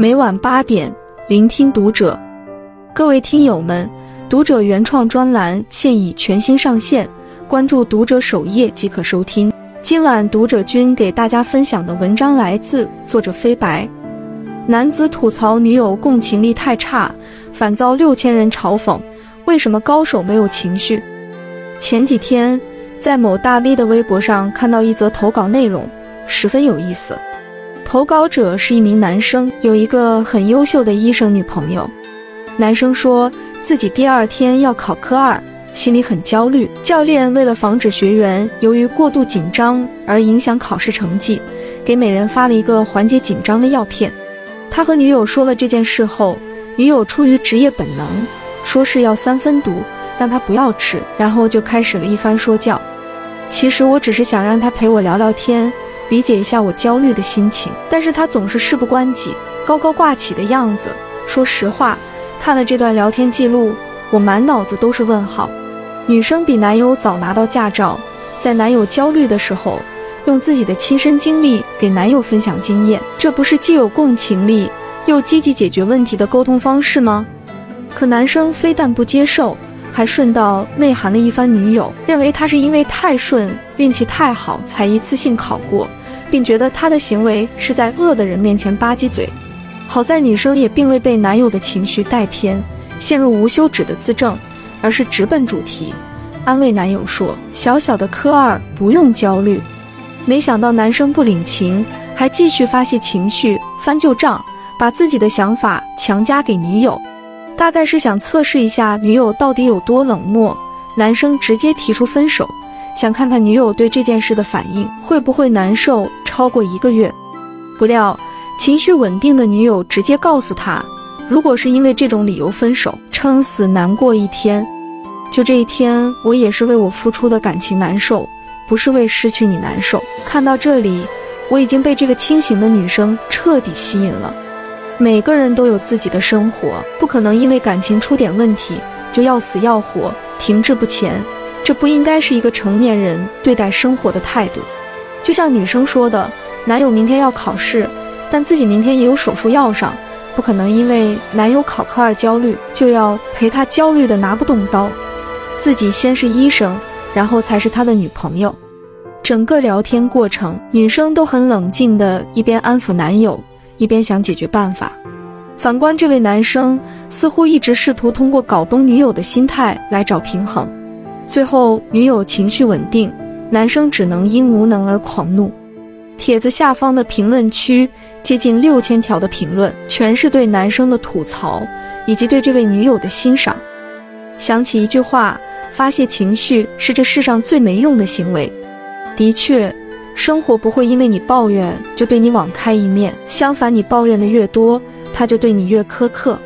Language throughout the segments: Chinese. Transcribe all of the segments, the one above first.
每晚八点，聆听读者。各位听友们，读者原创专栏现已全新上线，关注读者首页即可收听。今晚读者君给大家分享的文章来自作者飞白。男子吐槽女友共情力太差，反遭六千人嘲讽。为什么高手没有情绪？前几天在某大 V 的微博上看到一则投稿内容，十分有意思。投稿者是一名男生，有一个很优秀的医生女朋友。男生说自己第二天要考科二，心里很焦虑。教练为了防止学员由于过度紧张而影响考试成绩，给每人发了一个缓解紧张的药片。他和女友说了这件事后，女友出于职业本能，说是要三分毒，让他不要吃，然后就开始了一番说教。其实我只是想让他陪我聊聊天，理解一下我焦虑的心情，但是他总是事不关己，高高挂起的样子。说实话，看了这段聊天记录，我满脑子都是问号。女生比男友早拿到驾照，在男友焦虑的时候。用自己的亲身经历给男友分享经验，这不是既有共情力又积极解决问题的沟通方式吗？可男生非但不接受，还顺道内涵了一番女友，认为他是因为太顺、运气太好才一次性考过，并觉得他的行为是在恶的人面前吧唧嘴。好在女生也并未被男友的情绪带偏，陷入无休止的自证，而是直奔主题，安慰男友说：“小小的科二不用焦虑。”没想到男生不领情，还继续发泄情绪、翻旧账，把自己的想法强加给女友，大概是想测试一下女友到底有多冷漠。男生直接提出分手，想看看女友对这件事的反应会不会难受超过一个月。不料情绪稳定的女友直接告诉他，如果是因为这种理由分手，撑死难过一天。就这一天，我也是为我付出的感情难受。不是为失去你难受。看到这里，我已经被这个清醒的女生彻底吸引了。每个人都有自己的生活，不可能因为感情出点问题就要死要活、停滞不前。这不应该是一个成年人对待生活的态度。就像女生说的，男友明天要考试，但自己明天也有手术要上，不可能因为男友考科二焦虑就要陪他焦虑的拿不动刀。自己先是医生。然后才是他的女朋友。整个聊天过程，女生都很冷静的，一边安抚男友，一边想解决办法。反观这位男生，似乎一直试图通过搞崩女友的心态来找平衡。最后，女友情绪稳定，男生只能因无能而狂怒。帖子下方的评论区接近六千条的评论，全是对男生的吐槽，以及对这位女友的欣赏。想起一句话。发泄情绪是这世上最没用的行为。的确，生活不会因为你抱怨就对你网开一面，相反，你抱怨的越多，他就对你越苛刻。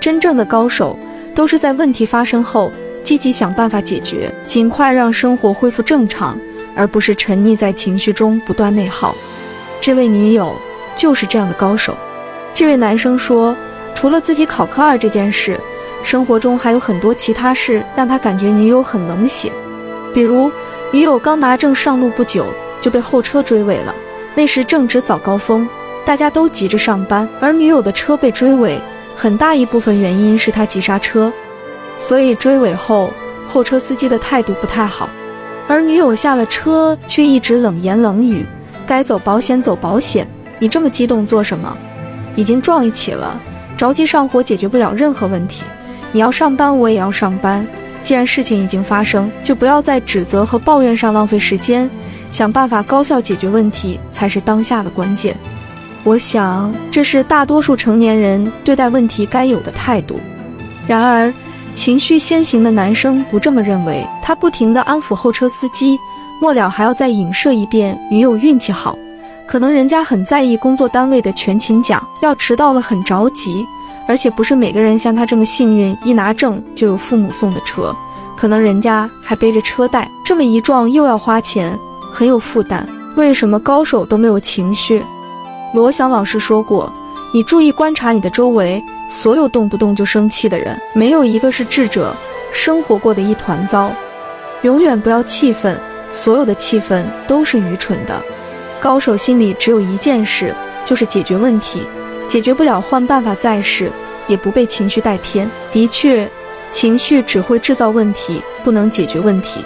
真正的高手都是在问题发生后积极想办法解决，尽快让生活恢复正常，而不是沉溺在情绪中不断内耗。这位女友就是这样的高手。这位男生说，除了自己考科二这件事。生活中还有很多其他事让他感觉女友很冷血，比如女友刚拿证上路不久就被后车追尾了，那时正值早高峰，大家都急着上班，而女友的车被追尾，很大一部分原因是他急刹车，所以追尾后后车司机的态度不太好，而女友下了车却一直冷言冷语，该走保险走保险，你这么激动做什么？已经撞一起了，着急上火解决不了任何问题。你要上班，我也要上班。既然事情已经发生，就不要在指责和抱怨上浪费时间，想办法高效解决问题才是当下的关键。我想，这是大多数成年人对待问题该有的态度。然而，情绪先行的男生不这么认为，他不停地安抚后车司机，末了还要再影射一遍女友运气好，可能人家很在意工作单位的全勤奖，要迟到了很着急。而且不是每个人像他这么幸运，一拿证就有父母送的车，可能人家还背着车贷，这么一撞又要花钱，很有负担。为什么高手都没有情绪？罗翔老师说过，你注意观察你的周围，所有动不动就生气的人，没有一个是智者，生活过得一团糟。永远不要气愤，所有的气愤都是愚蠢的。高手心里只有一件事，就是解决问题。解决不了换办法再试，也不被情绪带偏。的确，情绪只会制造问题，不能解决问题。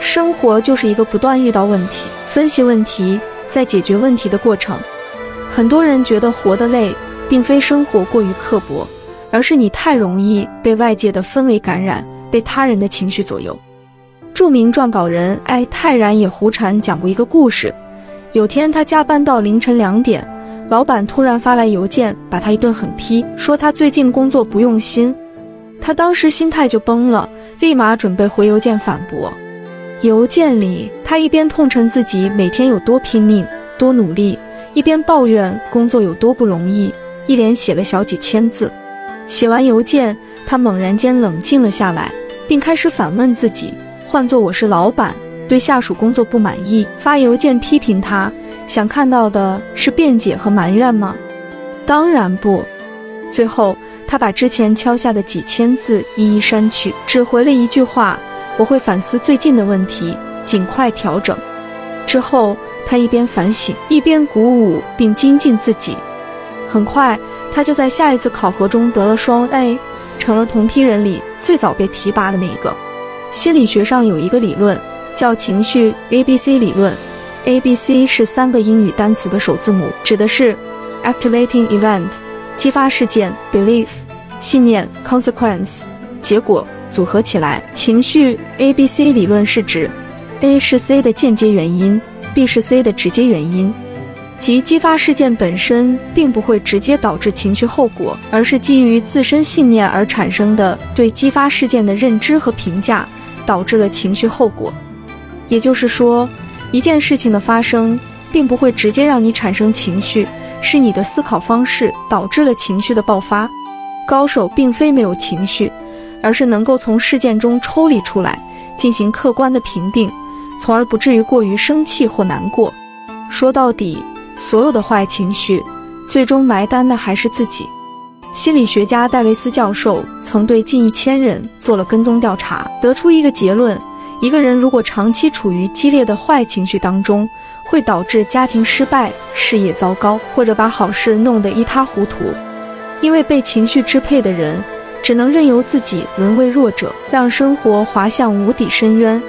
生活就是一个不断遇到问题、分析问题、再解决问题的过程。很多人觉得活得累，并非生活过于刻薄，而是你太容易被外界的氛围感染，被他人的情绪左右。著名撰稿人艾泰然也胡禅讲过一个故事：有天他加班到凌晨两点，老板突然发来邮件，把他一顿狠批，说他最近工作不用心。他当时心态就崩了，立马准备回邮件反驳。邮件里，他一边痛陈自己每天有多拼命、多努力，一边抱怨工作有多不容易，一连写了小几千字。写完邮件，他猛然间冷静了下来，并开始反问自己。换做我是老板，对下属工作不满意，发邮件批评他，想看到的是辩解和埋怨吗？当然不。最后，他把之前敲下的几千字一一删去，只回了一句话：“我会反思最近的问题，尽快调整。”之后，他一边反省，一边鼓舞并精进自己。很快，他就在下一次考核中得了双 A，成了同批人里最早被提拔的那一个。心理学上有一个理论叫情绪 A B C 理论，A B C 是三个英语单词的首字母，指的是 activating event 激发事件，belief 信念，consequence 结果，组合起来，情绪 A B C 理论是指 A 是 C 的间接原因，B 是 C 的直接原因。即激发事件本身并不会直接导致情绪后果，而是基于自身信念而产生的对激发事件的认知和评价。导致了情绪后果，也就是说，一件事情的发生并不会直接让你产生情绪，是你的思考方式导致了情绪的爆发。高手并非没有情绪，而是能够从事件中抽离出来，进行客观的评定，从而不至于过于生气或难过。说到底，所有的坏情绪，最终埋单的还是自己。心理学家戴维斯教授曾对近一千人做了跟踪调查，得出一个结论：一个人如果长期处于激烈的坏情绪当中，会导致家庭失败、事业糟糕，或者把好事弄得一塌糊涂。因为被情绪支配的人，只能任由自己沦为弱者，让生活滑向无底深渊。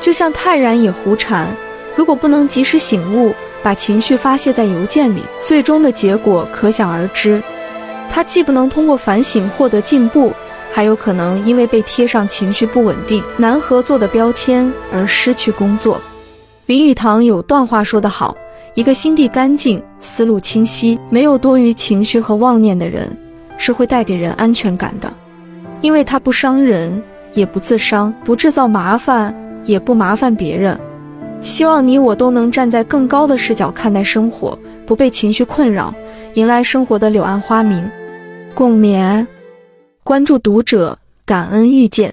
就像泰然也胡禅，如果不能及时醒悟，把情绪发泄在邮件里，最终的结果可想而知。他既不能通过反省获得进步，还有可能因为被贴上情绪不稳定、难合作的标签而失去工作。林语堂有段话说得好：“一个心地干净、思路清晰、没有多余情绪和妄念的人，是会带给人安全感的，因为他不伤人，也不自伤，不制造麻烦，也不麻烦别人。”希望你我都能站在更高的视角看待生活，不被情绪困扰，迎来生活的柳暗花明。共勉。关注读者，感恩遇见。